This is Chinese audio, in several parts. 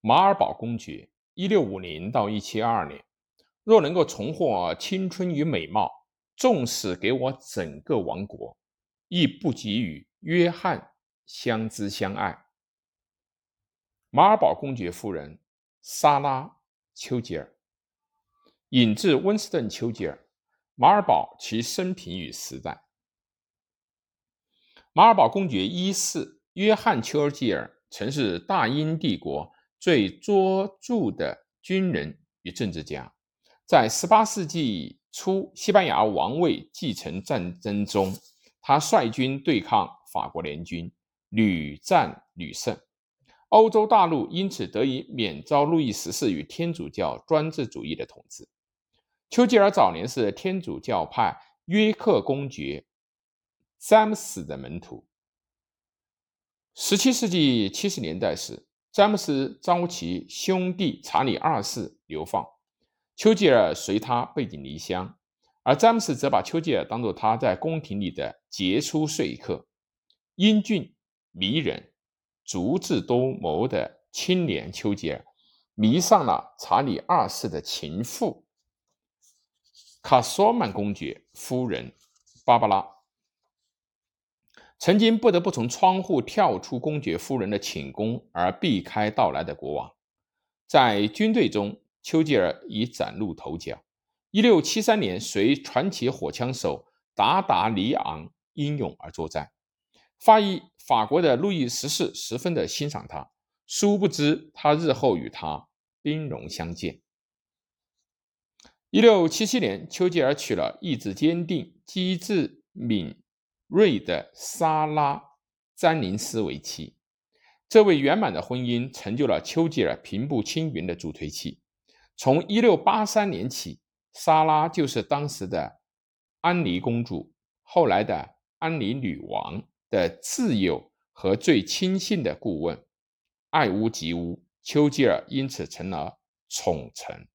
马尔堡公爵（一六五零到一七二二年），若能够重获青春与美貌，纵使给我整个王国，亦不及与约翰相知相爱。马尔堡公爵夫人莎拉·丘吉尔，引自温斯顿·丘吉尔。马尔堡其生平与时代。马尔堡公爵一世约翰·丘吉尔曾是大英帝国最卓著的军人与政治家。在18世纪初西班牙王位继承战争中，他率军对抗法国联军，屡战屡胜，欧洲大陆因此得以免遭路易十四与天主教专制主义的统治。丘吉尔早年是天主教派约克公爵詹姆斯的门徒。17世纪70年代时，詹姆斯遭其兄弟查理二世流放，丘吉尔随他背井离乡，而詹姆斯则把丘吉尔当作他在宫廷里的杰出说客。英俊迷人、足智多谋的青年丘吉尔迷上了查理二世的情妇。卡索曼公爵夫人芭芭拉曾经不得不从窗户跳出公爵夫人的寝宫而避开到来的国王。在军队中，丘吉尔已崭露头角。1673年，随传奇火枪手达达尼昂英勇而作战，法裔法国的路易十四十分的欣赏他。殊不知，他日后与他兵戎相见。一六七七年，丘吉尔娶了意志坚定、机智敏瑞的莎拉·詹宁斯为妻。这位圆满的婚姻成就了丘吉尔平步青云的助推器。从一六八三年起，莎拉就是当时的安妮公主，后来的安妮女王的挚友和最亲信的顾问。爱屋及乌，丘吉尔因此成了宠臣。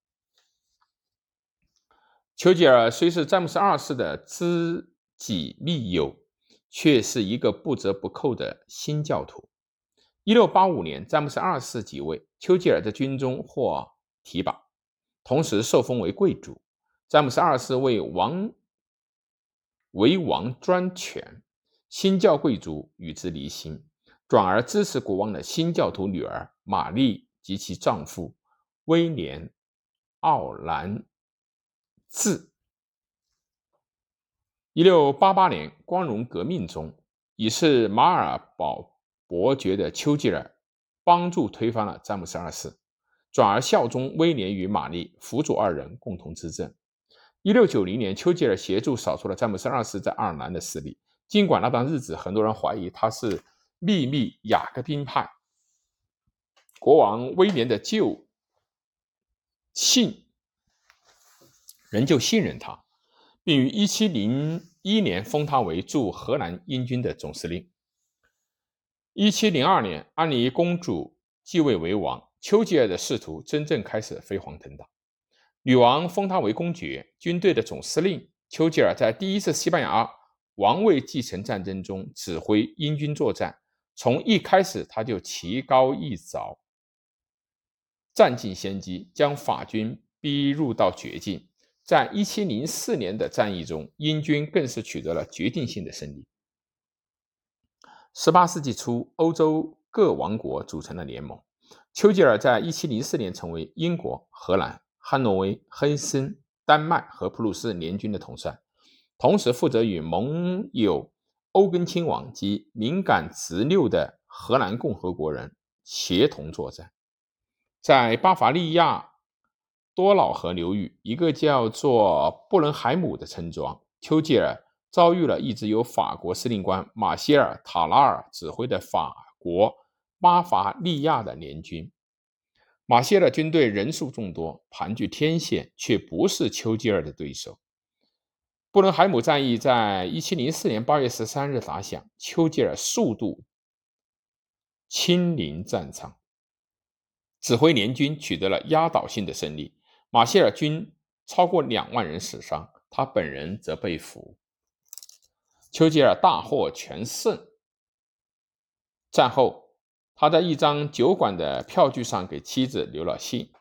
丘吉尔虽是詹姆斯二世的知己密友，却是一个不折不扣的新教徒。一六八五年，詹姆斯二世即位，丘吉尔在军中获提拔，同时受封为贵族。詹姆斯二世为王为王专权，新教贵族与之离心，转而支持国王的新教徒女儿玛丽及其丈夫威廉·奥兰。治一六八八年光荣革命中，已是马尔堡伯爵的丘吉尔帮助推翻了詹姆斯二世，转而效忠威廉与玛丽，辅佐二人共同执政。一六九零年，丘吉尔协助扫除了詹姆斯二世在爱尔兰的势力。尽管那段日子很多人怀疑他是秘密雅各宾派，国王威廉的旧信。仍旧信任他，并于1701年封他为驻荷兰英军的总司令。1702年，安妮公主继位为王，丘吉尔的仕途真正开始飞黄腾达。女王封他为公爵，军队的总司令。丘吉尔在第一次西班牙王位继承战争中指挥英军作战，从一开始他就棋高一着，占尽先机，将法军逼入到绝境。在一七零四年的战役中，英军更是取得了决定性的胜利。十八世纪初，欧洲各王国组成了联盟。丘吉尔在一七零四年成为英国、荷兰、汉诺威、黑森、丹麦和普鲁士联军的统帅，同时负责与盟友欧根亲王及敏感直拗的荷兰共和国人协同作战，在巴伐利亚。多瑙河流域一个叫做布伦海姆的村庄，丘吉尔遭遇了一支由法国司令官马歇尔·塔拉尔指挥的法国巴伐利亚的联军。马歇尔军队人数众多，盘踞天险，却不是丘吉尔的对手。布伦海姆战役在1704年8月13日打响，丘吉尔速度亲临战场，指挥联军取得了压倒性的胜利。马歇尔军超过两万人死伤，他本人则被俘。丘吉尔大获全胜。战后，他在一张酒馆的票据上给妻子留了信：“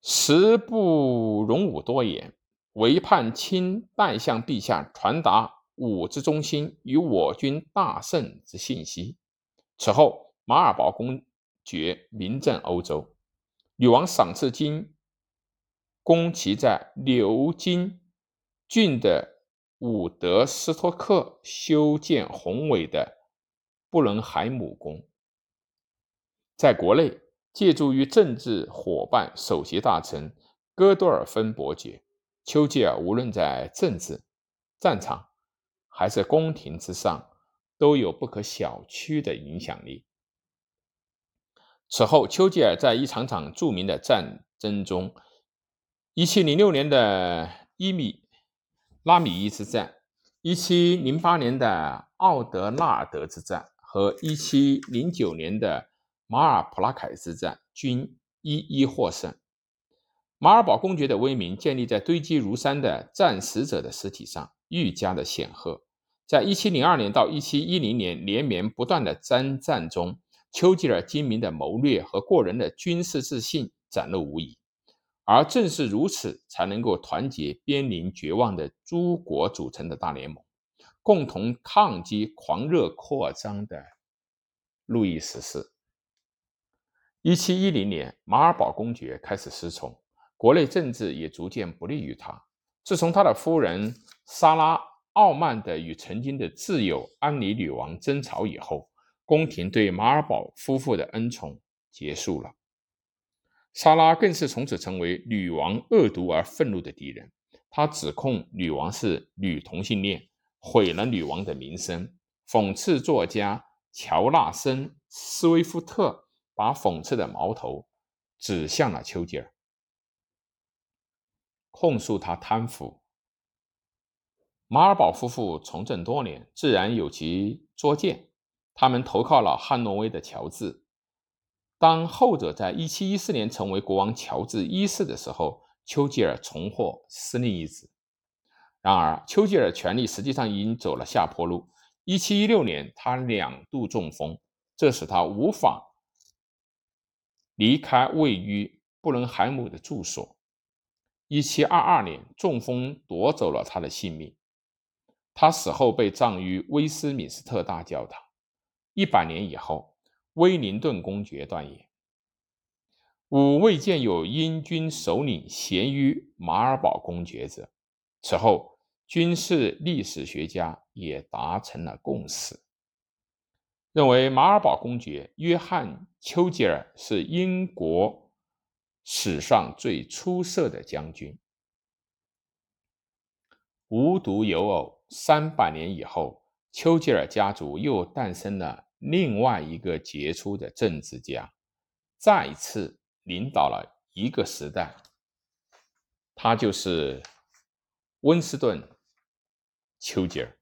时不容吾多言，唯盼卿代向陛下传达吾之忠心与我军大胜之信息。”此后，马尔堡公爵名震欧洲。女王赏赐金，供其在牛津郡的伍德斯托克修建宏伟的布伦海姆宫。在国内，借助于政治伙伴、首席大臣戈多尔芬伯爵，丘吉尔无论在政治战场还是宫廷之上，都有不可小觑的影响力。此后，丘吉尔在一场场著名的战争中，1706年的伊米拉米伊之战，1708年的奥德纳尔德之战和1709年的马尔普拉凯之战均一一获胜。马尔堡公爵的威名建立在堆积如山的战死者的尸体上，愈加的显赫。在1702年到1710年连绵不断的征战中，丘吉尔精明的谋略和过人的军事自信展露无遗，而正是如此，才能够团结濒临绝望的诸国组成的大联盟，共同抗击狂热扩张的路易十四。一七一零年，马尔堡公爵开始失宠，国内政治也逐渐不利于他。自从他的夫人莎拉傲慢的与曾经的挚友安妮女王争吵以后。宫廷对马尔堡夫妇的恩宠结束了，莎拉更是从此成为女王恶毒而愤怒的敌人。她指控女王是女同性恋，毁了女王的名声。讽刺作家乔纳森·斯威夫特把讽刺的矛头指向了丘吉尔，控诉他贪腐。马尔堡夫妇从政多年，自然有其拙见。他们投靠了汉诺威的乔治。当后者在1714年成为国王乔治一世的时候，丘吉尔重获司令一职。然而，丘吉尔权力实际上已经走了下坡路。1716年，他两度中风，这使他无法离开位于布伦海姆的住所。1722年，中风夺走了他的性命。他死后被葬于威斯敏斯特大教堂。一百年以后，威灵顿公爵断言：“吾未见有英军首领贤于马尔堡公爵者。”此后，军事历史学家也达成了共识，认为马尔堡公爵约翰·丘吉尔是英国史上最出色的将军。无独有偶，三百年以后，丘吉尔家族又诞生了。另外一个杰出的政治家，再次领导了一个时代，他就是温斯顿·丘吉尔。